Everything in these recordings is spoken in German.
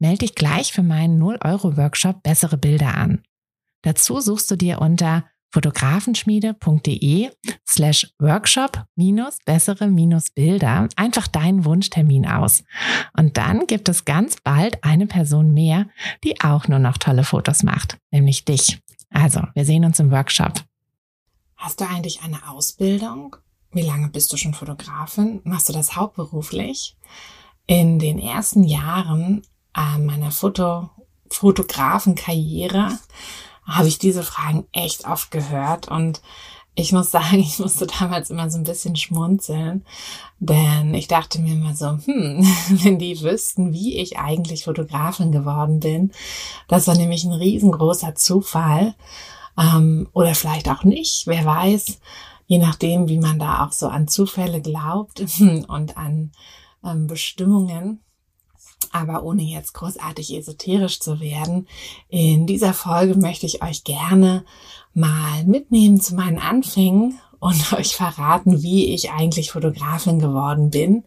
Melde dich gleich für meinen 0-Euro-Workshop Bessere Bilder an. Dazu suchst du dir unter fotografenschmiede.de slash workshop minus bessere minus Bilder einfach deinen Wunschtermin aus. Und dann gibt es ganz bald eine Person mehr, die auch nur noch tolle Fotos macht, nämlich dich. Also, wir sehen uns im Workshop. Hast du eigentlich eine Ausbildung? Wie lange bist du schon Fotografin? Machst du das hauptberuflich? In den ersten Jahren äh, meiner Foto Fotografenkarriere habe ich diese Fragen echt oft gehört. Und ich muss sagen, ich musste damals immer so ein bisschen schmunzeln, denn ich dachte mir immer so, hm, wenn die wüssten, wie ich eigentlich Fotografin geworden bin, das war nämlich ein riesengroßer Zufall. Ähm, oder vielleicht auch nicht, wer weiß, je nachdem, wie man da auch so an Zufälle glaubt und an ähm, Bestimmungen aber ohne jetzt großartig esoterisch zu werden, in dieser Folge möchte ich euch gerne mal mitnehmen zu meinen Anfängen und euch verraten, wie ich eigentlich Fotografin geworden bin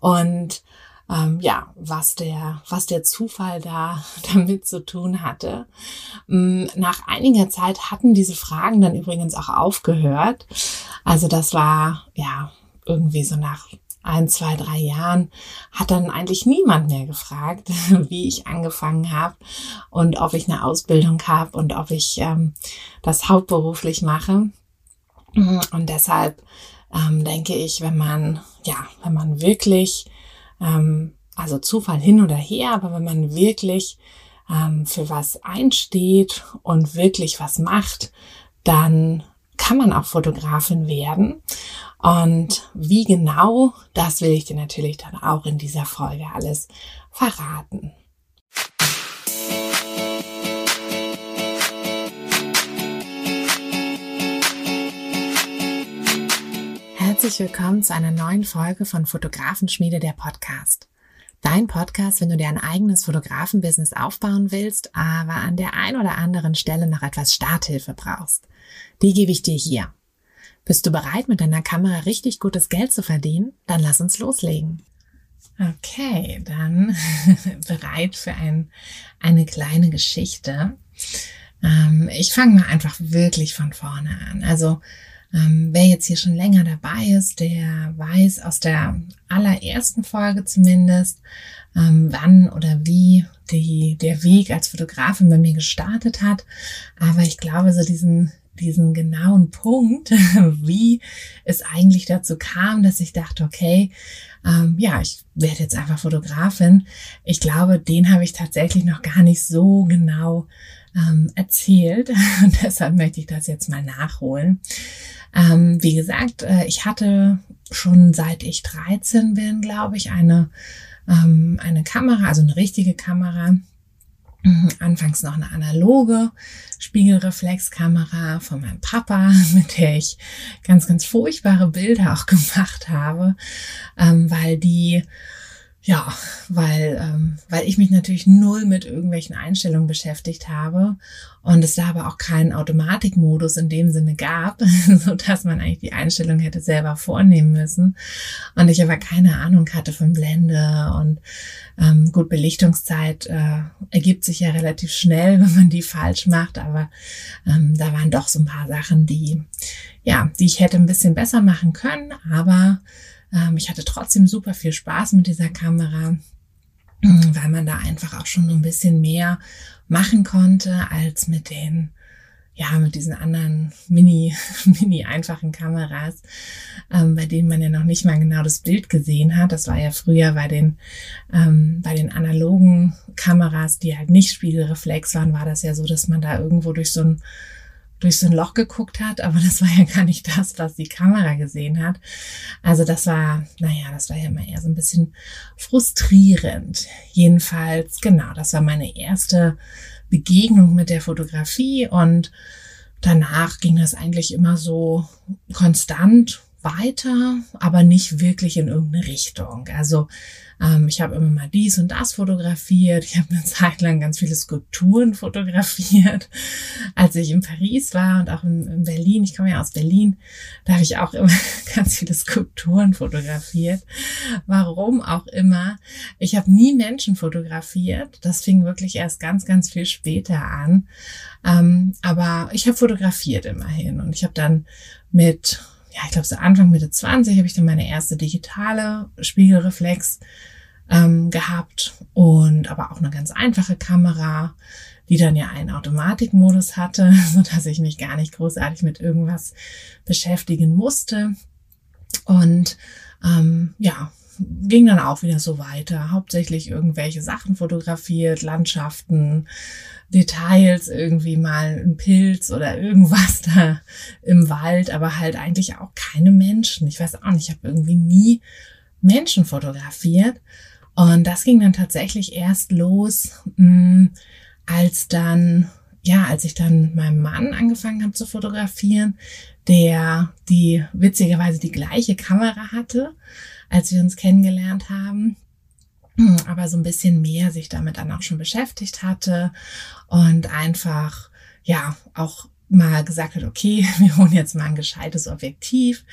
und ähm, ja, was der, was der Zufall da damit zu tun hatte. Mm, nach einiger Zeit hatten diese Fragen dann übrigens auch aufgehört. Also das war ja irgendwie so nach ein, zwei, drei Jahren hat dann eigentlich niemand mehr gefragt, wie ich angefangen habe und ob ich eine Ausbildung habe und ob ich ähm, das hauptberuflich mache. Und deshalb ähm, denke ich, wenn man, ja, wenn man wirklich, ähm, also Zufall hin oder her, aber wenn man wirklich ähm, für was einsteht und wirklich was macht, dann kann man auch Fotografin werden. Und wie genau, das will ich dir natürlich dann auch in dieser Folge alles verraten. Herzlich willkommen zu einer neuen Folge von Fotografenschmiede der Podcast. Dein Podcast, wenn du dir ein eigenes Fotografenbusiness aufbauen willst, aber an der ein oder anderen Stelle noch etwas Starthilfe brauchst. Die gebe ich dir hier. Bist du bereit, mit deiner Kamera richtig gutes Geld zu verdienen? Dann lass uns loslegen. Okay, dann bereit für ein, eine kleine Geschichte. Ähm, ich fange mal einfach wirklich von vorne an. Also ähm, wer jetzt hier schon länger dabei ist, der weiß aus der allerersten Folge zumindest, ähm, wann oder wie die, der Weg als Fotografin bei mir gestartet hat. Aber ich glaube, so diesen diesen genauen Punkt, wie es eigentlich dazu kam, dass ich dachte, okay, ähm, ja, ich werde jetzt einfach Fotografin. Ich glaube, den habe ich tatsächlich noch gar nicht so genau ähm, erzählt. Und deshalb möchte ich das jetzt mal nachholen. Ähm, wie gesagt, äh, ich hatte schon seit ich 13 bin, glaube ich, eine, ähm, eine Kamera, also eine richtige Kamera anfangs noch eine analoge Spiegelreflexkamera von meinem Papa, mit der ich ganz, ganz furchtbare Bilder auch gemacht habe, ähm, weil die ja, weil, ähm, weil ich mich natürlich null mit irgendwelchen Einstellungen beschäftigt habe und es da aber auch keinen Automatikmodus in dem Sinne gab, so dass man eigentlich die Einstellung hätte selber vornehmen müssen und ich aber keine Ahnung hatte von Blende und ähm, gut Belichtungszeit äh, ergibt sich ja relativ schnell, wenn man die falsch macht, aber ähm, da waren doch so ein paar Sachen, die ja, die ich hätte ein bisschen besser machen können, aber ähm, ich hatte trotzdem super viel Spaß mit dieser Kamera, weil man da einfach auch schon so ein bisschen mehr machen konnte als mit den ja, mit diesen anderen mini, mini einfachen Kameras, ähm, bei denen man ja noch nicht mal genau das Bild gesehen hat. Das war ja früher bei den, ähm, bei den analogen Kameras, die halt nicht Spiegelreflex waren, war das ja so, dass man da irgendwo durch so ein durch so ein Loch geguckt hat, aber das war ja gar nicht das, was die Kamera gesehen hat. Also das war, naja, das war ja immer eher so ein bisschen frustrierend. Jedenfalls, genau, das war meine erste Begegnung mit der Fotografie und danach ging das eigentlich immer so konstant weiter, aber nicht wirklich in irgendeine Richtung. Also ähm, ich habe immer mal dies und das fotografiert. Ich habe eine Zeit lang ganz viele Skulpturen fotografiert. Als ich in Paris war und auch in, in Berlin, ich komme ja aus Berlin, da habe ich auch immer ganz viele Skulpturen fotografiert. Warum auch immer. Ich habe nie Menschen fotografiert. Das fing wirklich erst ganz, ganz viel später an. Ähm, aber ich habe fotografiert immerhin und ich habe dann mit ja, ich glaube so Anfang Mitte 20 habe ich dann meine erste digitale Spiegelreflex ähm, gehabt und aber auch eine ganz einfache Kamera, die dann ja einen Automatikmodus hatte, so dass ich mich gar nicht großartig mit irgendwas beschäftigen musste. Und ähm, ja, ging dann auch wieder so weiter. Hauptsächlich irgendwelche Sachen fotografiert, Landschaften, Details, irgendwie mal ein Pilz oder irgendwas da im Wald, aber halt eigentlich auch keine Menschen. Ich weiß auch nicht, ich habe irgendwie nie Menschen fotografiert. Und das ging dann tatsächlich erst los, mm, als dann, ja, als ich dann mit meinem Mann angefangen habe zu fotografieren, der die witzigerweise die gleiche Kamera hatte, als wir uns kennengelernt haben. Aber so ein bisschen mehr sich damit dann auch schon beschäftigt hatte und einfach, ja, auch mal gesagt hat, okay, wir holen jetzt mal ein gescheites Objektiv,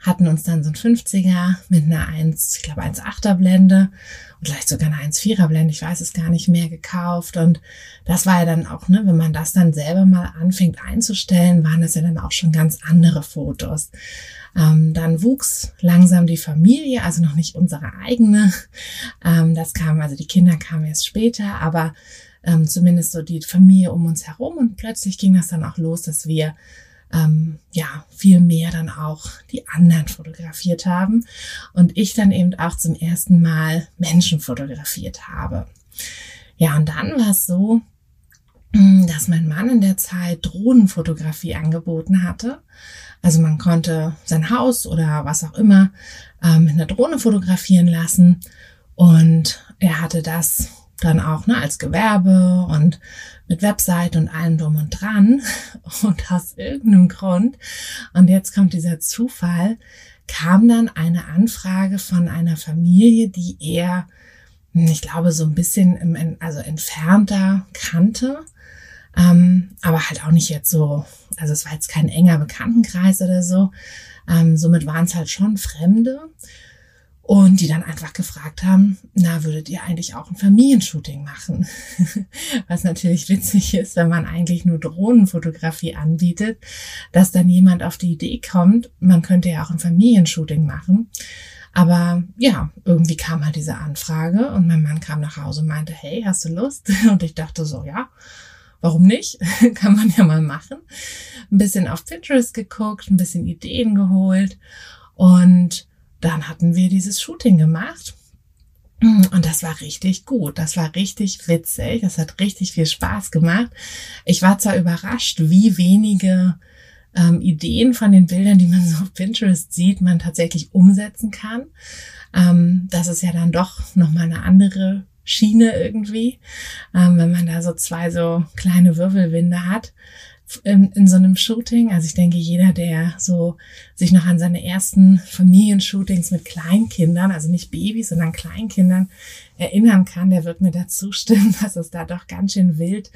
hatten uns dann so ein 50er mit einer 1, ich glaube 1,8er Blende und vielleicht sogar eine 1,4er Blende, ich weiß es gar nicht mehr, gekauft und das war ja dann auch, ne, wenn man das dann selber mal anfängt einzustellen, waren das ja dann auch schon ganz andere Fotos. Ähm, dann wuchs langsam die Familie, also noch nicht unsere eigene. Ähm, das kam, also die Kinder kamen erst später, aber ähm, zumindest so die Familie um uns herum und plötzlich ging das dann auch los, dass wir ähm, ja viel mehr dann auch die anderen fotografiert haben und ich dann eben auch zum ersten Mal Menschen fotografiert habe. Ja, und dann war es so, hm, dass mein Mann in der Zeit Drohnenfotografie angeboten hatte. Also man konnte sein Haus oder was auch immer ähm, mit einer Drohne fotografieren lassen und er hatte das dann auch ne, als Gewerbe und mit Website und allem drum und dran. Und aus irgendeinem Grund, und jetzt kommt dieser Zufall, kam dann eine Anfrage von einer Familie, die er, ich glaube, so ein bisschen im, also entfernter kannte. Ähm, aber halt auch nicht jetzt so, also es war jetzt kein enger Bekanntenkreis oder so. Ähm, somit waren es halt schon Fremde. Und die dann einfach gefragt haben, na, würdet ihr eigentlich auch ein Familienshooting machen? Was natürlich witzig ist, wenn man eigentlich nur Drohnenfotografie anbietet, dass dann jemand auf die Idee kommt, man könnte ja auch ein Familienshooting machen. Aber ja, irgendwie kam halt diese Anfrage und mein Mann kam nach Hause und meinte, hey, hast du Lust? Und ich dachte so, ja, warum nicht? Kann man ja mal machen. Ein bisschen auf Pinterest geguckt, ein bisschen Ideen geholt und dann hatten wir dieses Shooting gemacht. Und das war richtig gut. Das war richtig witzig. Das hat richtig viel Spaß gemacht. Ich war zwar überrascht, wie wenige ähm, Ideen von den Bildern, die man so auf Pinterest sieht, man tatsächlich umsetzen kann. Ähm, das ist ja dann doch nochmal eine andere Schiene irgendwie, ähm, wenn man da so zwei so kleine Wirbelwinde hat in, in so einem Shooting. Also ich denke, jeder, der so sich noch an seine ersten Familienshootings mit Kleinkindern, also nicht Babys, sondern Kleinkindern erinnern kann, der wird mir dazu stimmen, dass es da doch ganz schön wild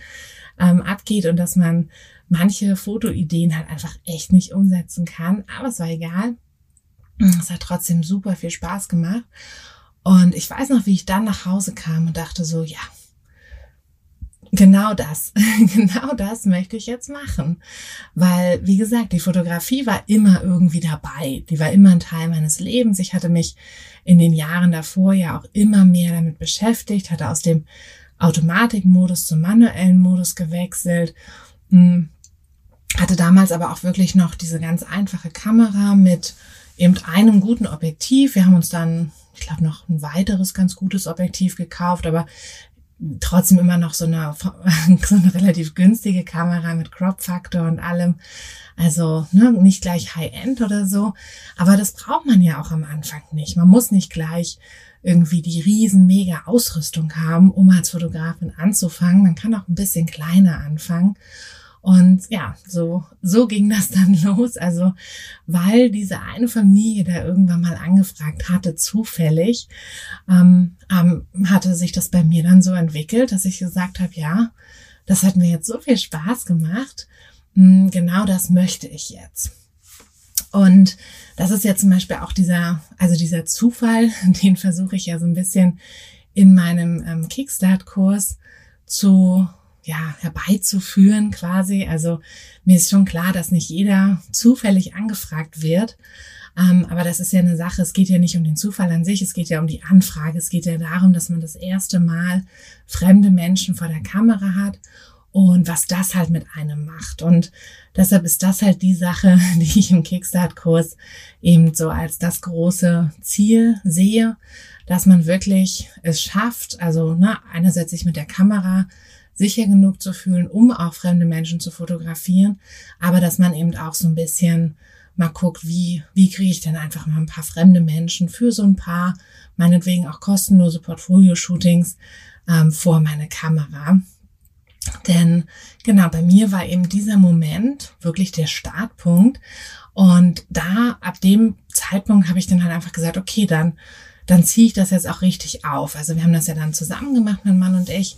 ähm, abgeht und dass man manche Fotoideen halt einfach echt nicht umsetzen kann. Aber es war egal. Es hat trotzdem super viel Spaß gemacht. Und ich weiß noch, wie ich dann nach Hause kam und dachte so, ja, Genau das, genau das möchte ich jetzt machen. Weil, wie gesagt, die Fotografie war immer irgendwie dabei. Die war immer ein Teil meines Lebens. Ich hatte mich in den Jahren davor ja auch immer mehr damit beschäftigt, hatte aus dem Automatikmodus zum manuellen Modus gewechselt. Hm, hatte damals aber auch wirklich noch diese ganz einfache Kamera mit eben einem guten Objektiv. Wir haben uns dann, ich glaube, noch ein weiteres ganz gutes Objektiv gekauft, aber trotzdem immer noch so eine, so eine relativ günstige Kamera mit Crop-Faktor und allem. Also ne, nicht gleich High-End oder so. Aber das braucht man ja auch am Anfang nicht. Man muss nicht gleich irgendwie die riesen mega Ausrüstung haben, um als Fotografin anzufangen. Man kann auch ein bisschen kleiner anfangen. Und ja, so, so ging das dann los. Also, weil diese eine Familie da irgendwann mal angefragt hatte, zufällig, ähm, ähm, hatte sich das bei mir dann so entwickelt, dass ich gesagt habe, ja, das hat mir jetzt so viel Spaß gemacht. Hm, genau das möchte ich jetzt. Und das ist ja zum Beispiel auch dieser, also dieser Zufall, den versuche ich ja so ein bisschen in meinem ähm, Kickstart-Kurs zu ja, herbeizuführen quasi. Also mir ist schon klar, dass nicht jeder zufällig angefragt wird. Ähm, aber das ist ja eine Sache, es geht ja nicht um den Zufall an sich, es geht ja um die Anfrage. Es geht ja darum, dass man das erste Mal fremde Menschen vor der Kamera hat und was das halt mit einem macht. Und deshalb ist das halt die Sache, die ich im Kickstart-Kurs eben so als das große Ziel sehe, dass man wirklich es schafft, also ne, einerseits sich mit der Kamera sicher genug zu fühlen, um auch fremde Menschen zu fotografieren, aber dass man eben auch so ein bisschen mal guckt, wie, wie kriege ich denn einfach mal ein paar fremde Menschen für so ein paar, meinetwegen auch kostenlose Portfolio-Shootings ähm, vor meine Kamera. Denn genau, bei mir war eben dieser Moment wirklich der Startpunkt. Und da, ab dem Zeitpunkt habe ich dann halt einfach gesagt, okay, dann, dann ziehe ich das jetzt auch richtig auf. Also wir haben das ja dann zusammen gemacht, mein Mann und ich.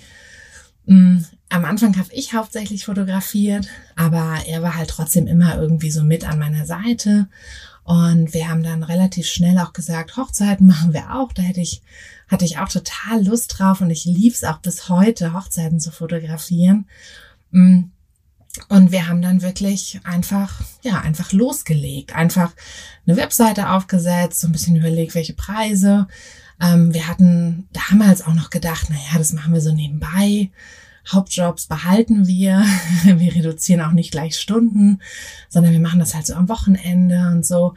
Mm, am Anfang habe ich hauptsächlich fotografiert, aber er war halt trotzdem immer irgendwie so mit an meiner Seite. Und wir haben dann relativ schnell auch gesagt, Hochzeiten machen wir auch. Da hätte ich, hatte ich auch total Lust drauf und ich lieb's auch bis heute, Hochzeiten zu fotografieren. Mm, und wir haben dann wirklich einfach, ja, einfach losgelegt, einfach eine Webseite aufgesetzt, so ein bisschen überlegt, welche Preise, ähm, wir hatten damals auch noch gedacht, naja, das machen wir so nebenbei. Hauptjobs behalten wir. Wir reduzieren auch nicht gleich Stunden, sondern wir machen das halt so am Wochenende und so.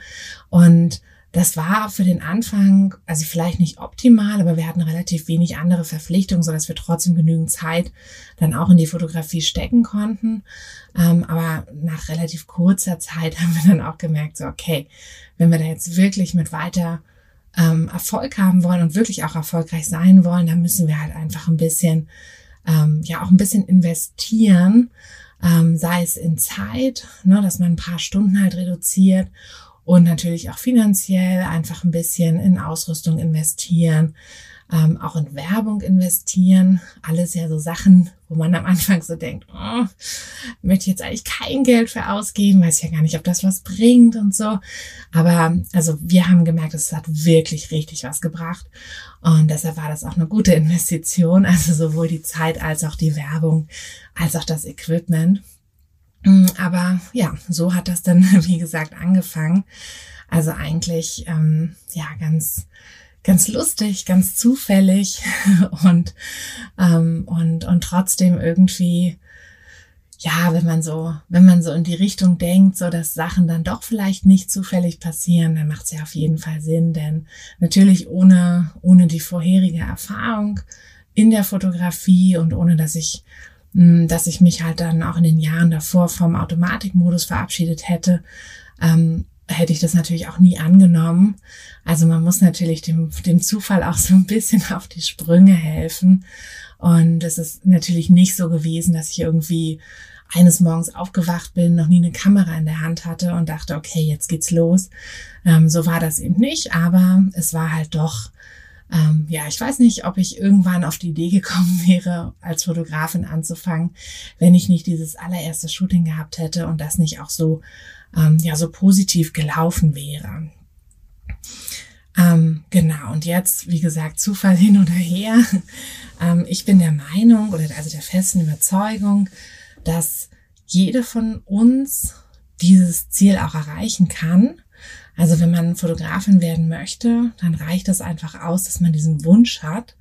Und das war für den Anfang, also vielleicht nicht optimal, aber wir hatten relativ wenig andere Verpflichtungen, sodass wir trotzdem genügend Zeit dann auch in die Fotografie stecken konnten. Ähm, aber nach relativ kurzer Zeit haben wir dann auch gemerkt, so, okay, wenn wir da jetzt wirklich mit weiter ähm, Erfolg haben wollen und wirklich auch erfolgreich sein wollen, dann müssen wir halt einfach ein bisschen, ähm, ja, auch ein bisschen investieren, ähm, sei es in Zeit, ne, dass man ein paar Stunden halt reduziert und natürlich auch finanziell einfach ein bisschen in Ausrüstung investieren, ähm, auch in Werbung investieren. Alles ja so Sachen, wo man am Anfang so denkt, oh, möchte jetzt eigentlich kein Geld für ausgeben, weiß ja gar nicht, ob das was bringt und so. Aber also wir haben gemerkt, es hat wirklich richtig was gebracht. Und deshalb war das auch eine gute Investition. Also sowohl die Zeit als auch die Werbung, als auch das Equipment. Mm, aber ja, so hat das dann, wie gesagt, angefangen. Also eigentlich, ähm, ja, ganz, ganz lustig, ganz zufällig. Und, ähm, und, und trotzdem irgendwie, ja, wenn man so, wenn man so in die Richtung denkt, so dass Sachen dann doch vielleicht nicht zufällig passieren, dann macht es ja auf jeden Fall Sinn, denn natürlich ohne, ohne die vorherige Erfahrung in der Fotografie und ohne dass ich hm, dass ich mich halt dann auch in den Jahren davor vom Automatikmodus verabschiedet hätte, ähm, hätte ich das natürlich auch nie angenommen. Also man muss natürlich dem, dem Zufall auch so ein bisschen auf die Sprünge helfen. Und es ist natürlich nicht so gewesen, dass ich irgendwie eines Morgens aufgewacht bin, noch nie eine Kamera in der Hand hatte und dachte, okay, jetzt geht's los. Ähm, so war das eben nicht, aber es war halt doch, ähm, ja, ich weiß nicht, ob ich irgendwann auf die Idee gekommen wäre, als Fotografin anzufangen, wenn ich nicht dieses allererste Shooting gehabt hätte und das nicht auch so ähm, ja so positiv gelaufen wäre. Ähm, genau, und jetzt, wie gesagt, Zufall hin oder her. Ähm, ich bin der Meinung oder also der festen Überzeugung, dass jede von uns dieses Ziel auch erreichen kann. Also wenn man Fotografin werden möchte, dann reicht es einfach aus, dass man diesen Wunsch hat.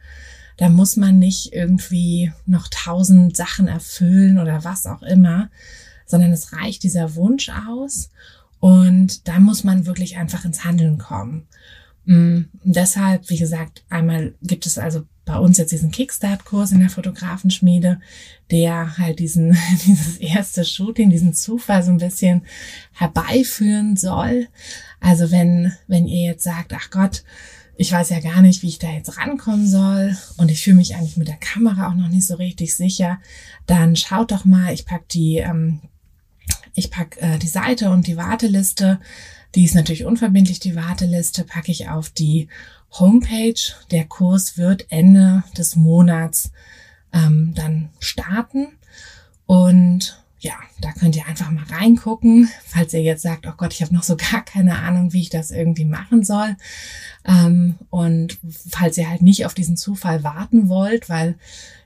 Da muss man nicht irgendwie noch tausend Sachen erfüllen oder was auch immer, sondern es reicht dieser Wunsch aus und da muss man wirklich einfach ins Handeln kommen. Und mm, deshalb, wie gesagt, einmal gibt es also bei uns jetzt diesen Kickstart-Kurs in der Fotografenschmiede, der halt diesen, dieses erste Shooting, diesen Zufall so ein bisschen herbeiführen soll. Also wenn, wenn ihr jetzt sagt, ach Gott, ich weiß ja gar nicht, wie ich da jetzt rankommen soll und ich fühle mich eigentlich mit der Kamera auch noch nicht so richtig sicher, dann schaut doch mal, ich pack die, ähm, ich pack äh, die Seite und die Warteliste, die ist natürlich unverbindlich, die Warteliste packe ich auf die Homepage. Der Kurs wird Ende des Monats ähm, dann starten und ja, da könnt ihr einfach mal reingucken, falls ihr jetzt sagt, oh Gott, ich habe noch so gar keine Ahnung, wie ich das irgendwie machen soll. Ähm, und falls ihr halt nicht auf diesen Zufall warten wollt, weil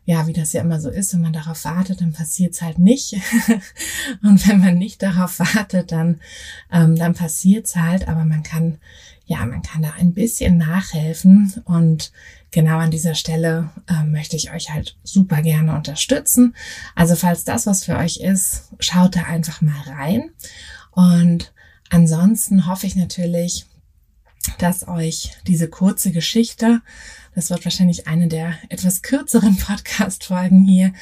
ja, wie das ja immer so ist, wenn man darauf wartet, dann passiert's halt nicht. und wenn man nicht darauf wartet, dann, ähm, dann passiert's halt. Aber man kann, ja, man kann da ein bisschen nachhelfen und genau an dieser Stelle äh, möchte ich euch halt super gerne unterstützen. Also falls das was für euch ist, schaut da einfach mal rein. Und ansonsten hoffe ich natürlich, dass euch diese kurze Geschichte, das wird wahrscheinlich eine der etwas kürzeren Podcast-Folgen hier,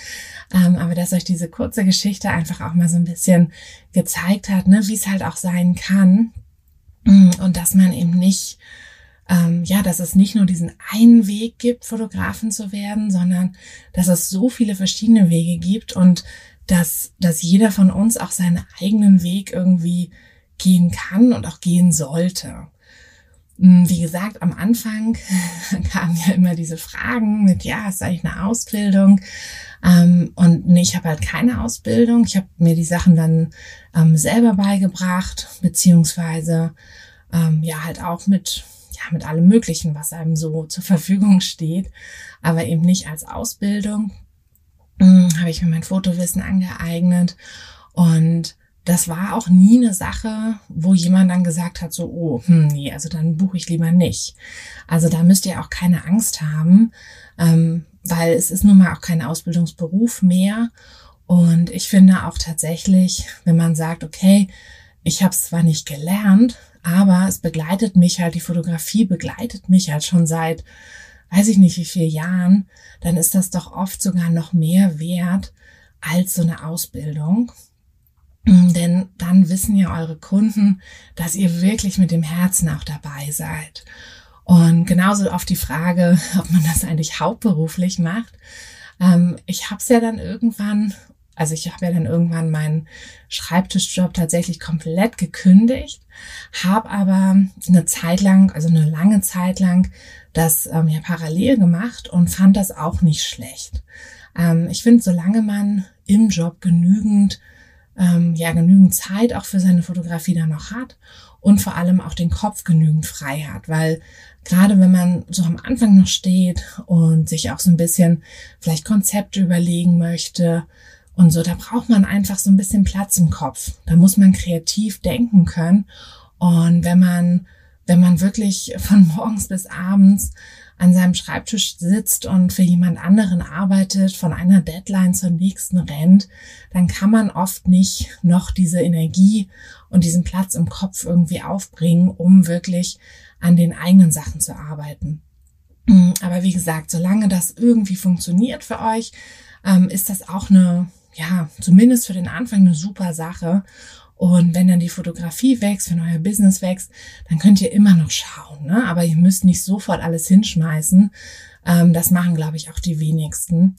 ähm, aber dass euch diese kurze Geschichte einfach auch mal so ein bisschen gezeigt hat, ne, wie es halt auch sein kann und dass man eben nicht ähm, ja, dass es nicht nur diesen einen Weg gibt, Fotografen zu werden, sondern dass es so viele verschiedene Wege gibt und dass, dass jeder von uns auch seinen eigenen Weg irgendwie gehen kann und auch gehen sollte. Hm, wie gesagt, am Anfang kamen ja immer diese Fragen mit, ja, ist eigentlich eine Ausbildung? Ähm, und nee, ich habe halt keine Ausbildung. Ich habe mir die Sachen dann ähm, selber beigebracht, beziehungsweise ähm, ja halt auch mit ja, mit allem Möglichen, was einem so zur Verfügung steht, aber eben nicht als Ausbildung. Hm, habe ich mir mein Fotowissen angeeignet und das war auch nie eine Sache, wo jemand dann gesagt hat, so, oh, hm, nee, also dann buche ich lieber nicht. Also da müsst ihr auch keine Angst haben, ähm, weil es ist nun mal auch kein Ausbildungsberuf mehr. Und ich finde auch tatsächlich, wenn man sagt, okay, ich habe es zwar nicht gelernt, aber es begleitet mich halt, die Fotografie begleitet mich halt schon seit, weiß ich nicht wie vielen Jahren, dann ist das doch oft sogar noch mehr wert als so eine Ausbildung. Denn dann wissen ja eure Kunden, dass ihr wirklich mit dem Herzen auch dabei seid. Und genauso auf die Frage, ob man das eigentlich hauptberuflich macht. Ähm, ich habe es ja dann irgendwann also ich habe ja dann irgendwann meinen Schreibtischjob tatsächlich komplett gekündigt, habe aber eine Zeit lang, also eine lange Zeit lang, das ähm, ja parallel gemacht und fand das auch nicht schlecht. Ähm, ich finde, solange man im Job genügend, ähm, ja genügend Zeit auch für seine Fotografie dann noch hat und vor allem auch den Kopf genügend frei hat, weil gerade wenn man so am Anfang noch steht und sich auch so ein bisschen vielleicht Konzepte überlegen möchte, und so, da braucht man einfach so ein bisschen Platz im Kopf. Da muss man kreativ denken können. Und wenn man, wenn man wirklich von morgens bis abends an seinem Schreibtisch sitzt und für jemand anderen arbeitet, von einer Deadline zur nächsten rennt, dann kann man oft nicht noch diese Energie und diesen Platz im Kopf irgendwie aufbringen, um wirklich an den eigenen Sachen zu arbeiten. Aber wie gesagt, solange das irgendwie funktioniert für euch, ähm, ist das auch eine ja, zumindest für den Anfang eine super Sache. Und wenn dann die Fotografie wächst, wenn euer Business wächst, dann könnt ihr immer noch schauen. Ne? Aber ihr müsst nicht sofort alles hinschmeißen. Ähm, das machen, glaube ich, auch die wenigsten.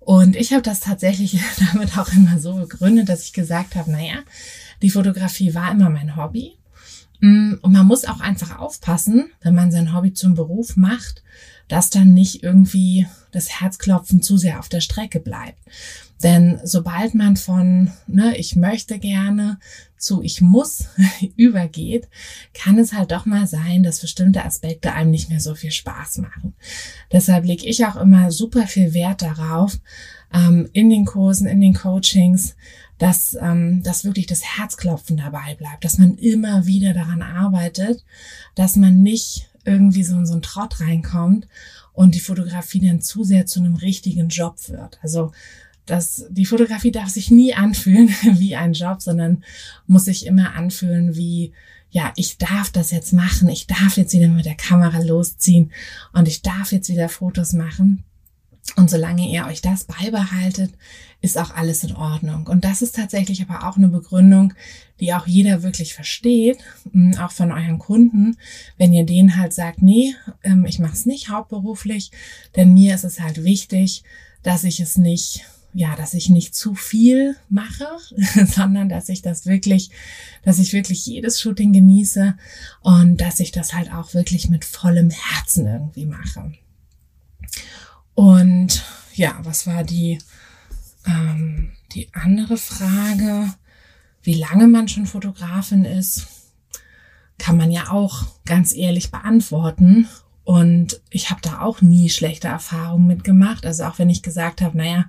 Und ich habe das tatsächlich damit auch immer so begründet, dass ich gesagt habe, naja, die Fotografie war immer mein Hobby. Mm, und man muss auch einfach aufpassen, wenn man sein Hobby zum Beruf macht, dass dann nicht irgendwie das Herzklopfen zu sehr auf der Strecke bleibt. Denn sobald man von, ne, ich möchte gerne zu ich muss übergeht, kann es halt doch mal sein, dass bestimmte Aspekte einem nicht mehr so viel Spaß machen. Deshalb lege ich auch immer super viel Wert darauf, ähm, in den Kursen, in den Coachings, dass, ähm, dass wirklich das Herzklopfen dabei bleibt, dass man immer wieder daran arbeitet, dass man nicht irgendwie so in so einen Trott reinkommt und die Fotografie dann zu sehr zu einem richtigen Job wird. Also dass die Fotografie darf sich nie anfühlen wie ein Job, sondern muss sich immer anfühlen wie ja, ich darf das jetzt machen, ich darf jetzt wieder mit der Kamera losziehen und ich darf jetzt wieder Fotos machen. Und solange ihr euch das beibehaltet, ist auch alles in Ordnung. Und das ist tatsächlich aber auch eine Begründung, die auch jeder wirklich versteht, hm, auch von euren Kunden, wenn ihr denen halt sagt, nee, ähm, ich mache es nicht hauptberuflich, denn mir ist es halt wichtig, dass ich es nicht ja, dass ich nicht zu viel mache, sondern dass ich das wirklich, dass ich wirklich jedes Shooting genieße und dass ich das halt auch wirklich mit vollem Herzen irgendwie mache. Und ja, was war die, ähm, die andere Frage? Wie lange man schon Fotografin ist, kann man ja auch ganz ehrlich beantworten. Und ich habe da auch nie schlechte Erfahrungen mitgemacht. Also auch wenn ich gesagt habe, naja,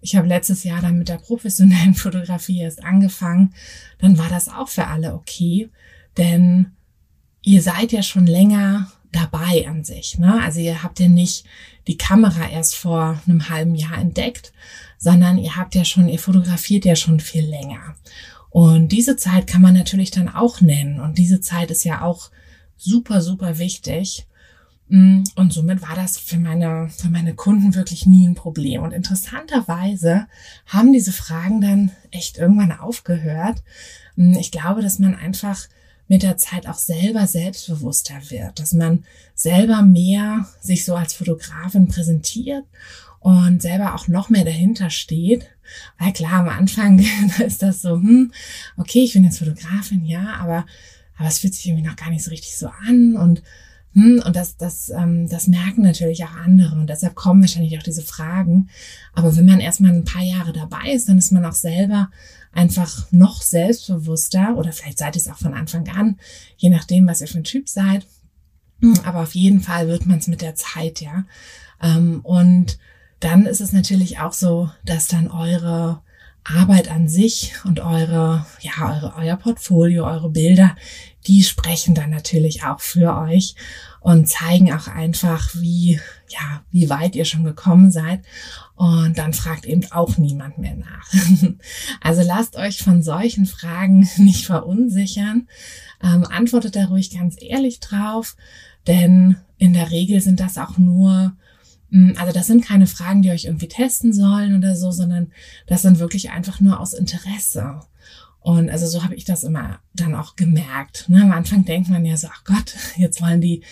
ich habe letztes Jahr dann mit der professionellen Fotografie erst angefangen, dann war das auch für alle okay, denn ihr seid ja schon länger dabei an sich. Ne? Also ihr habt ja nicht die Kamera erst vor einem halben Jahr entdeckt, sondern ihr habt ja schon, ihr fotografiert ja schon viel länger. Und diese Zeit kann man natürlich dann auch nennen. Und diese Zeit ist ja auch super, super wichtig. Mm, und somit war das für meine, für meine Kunden wirklich nie ein Problem. Und interessanterweise haben diese Fragen dann echt irgendwann aufgehört. Mm, ich glaube, dass man einfach mit der Zeit auch selber selbstbewusster wird, dass man selber mehr sich so als Fotografin präsentiert und selber auch noch mehr dahinter steht. Weil klar, am Anfang ist das so, hm, okay, ich bin jetzt Fotografin, ja, aber, aber es fühlt sich irgendwie noch gar nicht so richtig so an und hm, und das, das, ähm, das merken natürlich auch andere und deshalb kommen wahrscheinlich auch diese Fragen. Aber wenn man erstmal ein paar Jahre dabei ist, dann ist man auch selber einfach noch selbstbewusster oder vielleicht seid ihr es auch von Anfang an, je nachdem, was ihr für ein Typ seid. Hm, aber auf jeden Fall wird man es mit der Zeit, ja. Ähm, und dann ist es natürlich auch so, dass dann eure Arbeit an sich und eure, ja, eure, euer Portfolio, eure Bilder, die sprechen dann natürlich auch für euch und zeigen auch einfach, wie, ja, wie weit ihr schon gekommen seid. Und dann fragt eben auch niemand mehr nach. Also lasst euch von solchen Fragen nicht verunsichern. Ähm, antwortet da ruhig ganz ehrlich drauf, denn in der Regel sind das auch nur hm, also das sind keine Fragen, die euch irgendwie testen sollen oder so, sondern das sind wirklich einfach nur aus Interesse. Und also so habe ich das immer dann auch gemerkt. Ne? Am Anfang denkt man ja so, ach Gott, jetzt wollen die,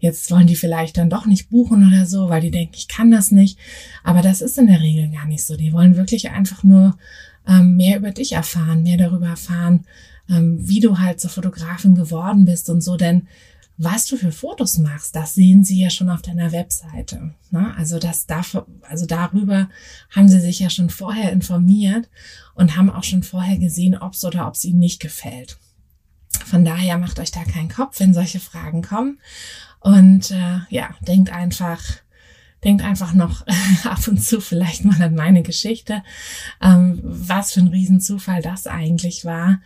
jetzt wollen die vielleicht dann doch nicht buchen oder so, weil die denken, ich kann das nicht. Aber das ist in der Regel gar nicht so. Die wollen wirklich einfach nur ähm, mehr über dich erfahren, mehr darüber erfahren, ähm, wie du halt zur Fotografin geworden bist und so. Denn was du für Fotos machst, das sehen sie ja schon auf deiner Webseite. Ne? Also das dafür, also darüber haben sie sich ja schon vorher informiert und haben auch schon vorher gesehen, ob es oder ob es ihnen nicht gefällt. Von daher macht euch da keinen Kopf, wenn solche Fragen kommen. Und äh, ja, denkt einfach, denkt einfach noch ab und zu vielleicht mal an meine Geschichte, ähm, was für ein Riesenzufall das eigentlich war.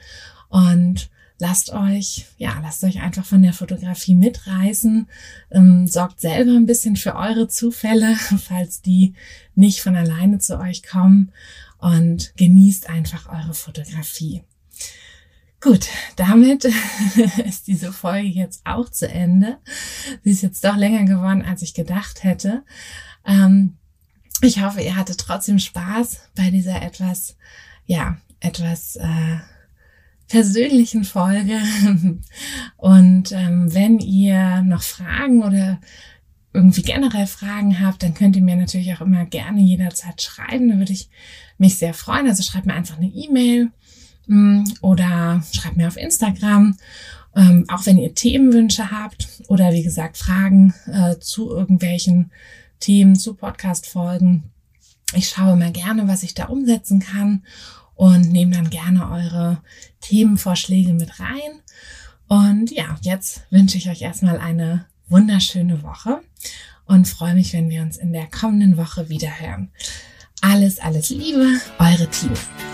Und lasst euch, ja, lasst euch einfach von der Fotografie mitreißen, ähm, sorgt selber ein bisschen für eure Zufälle, falls die nicht von alleine zu euch kommen und genießt einfach eure Fotografie. Gut, damit ist diese Folge jetzt auch zu Ende. Sie ist jetzt doch länger geworden, als ich gedacht hätte. Ähm, ich hoffe, ihr hattet trotzdem Spaß bei dieser etwas, ja, etwas äh, persönlichen Folge. Und ähm, wenn ihr noch Fragen oder irgendwie generell Fragen habt, dann könnt ihr mir natürlich auch immer gerne jederzeit schreiben. Da würde ich mich sehr freuen. Also schreibt mir einfach eine E-Mail oder schreibt mir auf Instagram. Ähm, auch wenn ihr Themenwünsche habt oder wie gesagt Fragen äh, zu irgendwelchen Themen, zu Podcast-Folgen. Ich schaue mal gerne, was ich da umsetzen kann und nehme dann gerne eure Themenvorschläge mit rein. Und ja, jetzt wünsche ich euch erstmal eine wunderschöne Woche und freue mich, wenn wir uns in der kommenden Woche wieder hören. Alles, alles Liebe, eure Tine.